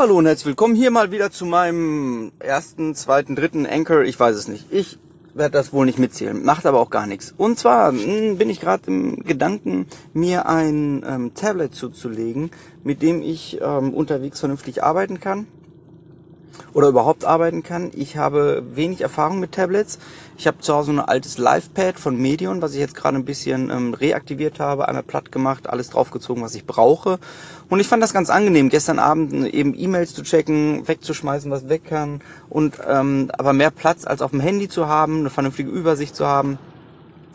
Hallo und herzlich willkommen hier mal wieder zu meinem ersten, zweiten, dritten Anchor. Ich weiß es nicht. Ich werde das wohl nicht mitzählen, macht aber auch gar nichts. Und zwar hm, bin ich gerade im Gedanken, mir ein ähm, Tablet zuzulegen, mit dem ich ähm, unterwegs vernünftig arbeiten kann oder überhaupt arbeiten kann. Ich habe wenig Erfahrung mit Tablets. Ich habe zu Hause ein altes Livepad von Medion, was ich jetzt gerade ein bisschen ähm, reaktiviert habe, einmal platt gemacht, alles draufgezogen, was ich brauche. Und ich fand das ganz angenehm, gestern Abend eben E-Mails zu checken, wegzuschmeißen, was weg kann und ähm, aber mehr Platz als auf dem Handy zu haben, eine vernünftige Übersicht zu haben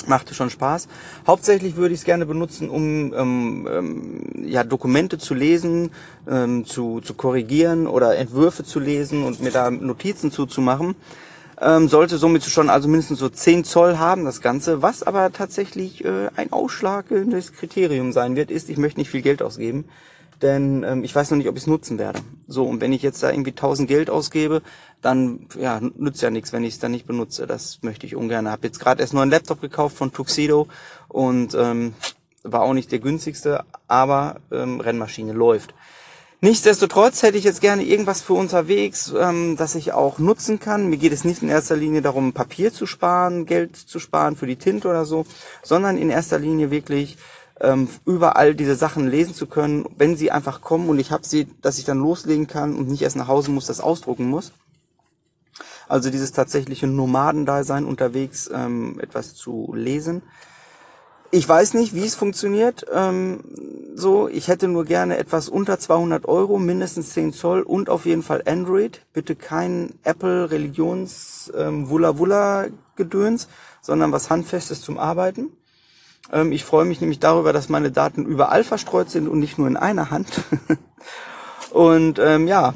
machte schon Spaß. Hauptsächlich würde ich es gerne benutzen, um ähm, ähm, ja, Dokumente zu lesen, ähm, zu, zu korrigieren oder Entwürfe zu lesen und mir da Notizen zuzumachen. Ähm, sollte somit schon also mindestens so 10 Zoll haben, das Ganze. Was aber tatsächlich äh, ein ausschlagendes Kriterium sein wird, ist, ich möchte nicht viel Geld ausgeben denn ähm, ich weiß noch nicht, ob ich es nutzen werde. So, und wenn ich jetzt da irgendwie 1000 Geld ausgebe, dann ja, nützt ja nichts, wenn ich es dann nicht benutze. Das möchte ich ungern. Habe jetzt gerade erst nur einen Laptop gekauft von Tuxedo und ähm, war auch nicht der günstigste, aber ähm, Rennmaschine läuft. Nichtsdestotrotz hätte ich jetzt gerne irgendwas für unterwegs, ähm, das ich auch nutzen kann. Mir geht es nicht in erster Linie darum, Papier zu sparen, Geld zu sparen für die Tinte oder so, sondern in erster Linie wirklich ähm, überall diese Sachen lesen zu können, wenn sie einfach kommen und ich habe sie, dass ich dann loslegen kann und nicht erst nach Hause muss, das ausdrucken muss. Also dieses tatsächliche Nomadendasein unterwegs ähm, etwas zu lesen. Ich weiß nicht, wie es funktioniert. Ähm, so, ich hätte nur gerne etwas unter 200 Euro, mindestens 10 Zoll und auf jeden Fall Android. Bitte kein Apple Religions ähm, sondern was handfestes zum Arbeiten. Ähm, ich freue mich nämlich darüber, dass meine Daten überall verstreut sind und nicht nur in einer Hand. und ähm, ja,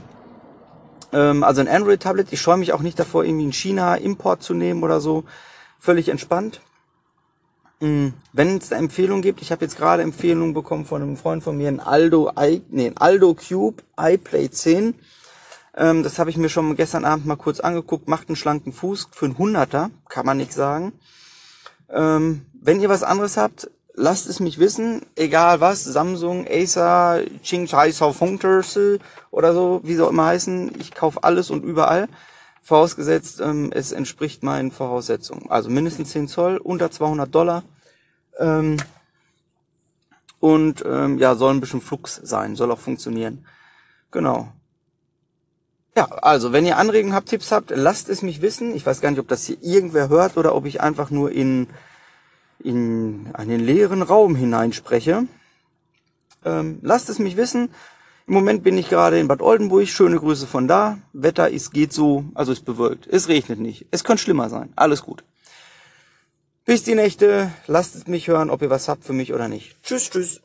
ähm, also ein Android-Tablet. Ich scheue mich auch nicht davor, irgendwie einen China-Import zu nehmen oder so. Völlig entspannt. Mhm. Wenn es eine Empfehlung gibt, ich habe jetzt gerade Empfehlungen bekommen von einem Freund von mir, ein Aldo, I, nee, ein Aldo Cube iPlay 10. Ähm, das habe ich mir schon gestern Abend mal kurz angeguckt. Macht einen schlanken Fuß für einen Hunderter, kann man nicht sagen. Ähm, wenn ihr was anderes habt, lasst es mich wissen. Egal was, Samsung, Acer, Qingchai Saofunkterse oder so, wie sie auch immer heißen. Ich kaufe alles und überall. Vorausgesetzt, ähm, es entspricht meinen Voraussetzungen. Also mindestens 10 Zoll, unter 200 Dollar. Ähm, und ähm, ja, soll ein bisschen Flux sein, soll auch funktionieren. Genau. Ja, also wenn ihr Anregungen habt, Tipps habt, lasst es mich wissen. Ich weiß gar nicht, ob das hier irgendwer hört oder ob ich einfach nur in, in einen leeren Raum hineinspreche. Ähm, lasst es mich wissen. Im Moment bin ich gerade in Bad Oldenburg. Schöne Grüße von da. Wetter ist geht so, also ist bewölkt. Es regnet nicht. Es könnte schlimmer sein. Alles gut. Bis die Nächte. Lasst es mich hören, ob ihr was habt für mich oder nicht. Tschüss, tschüss.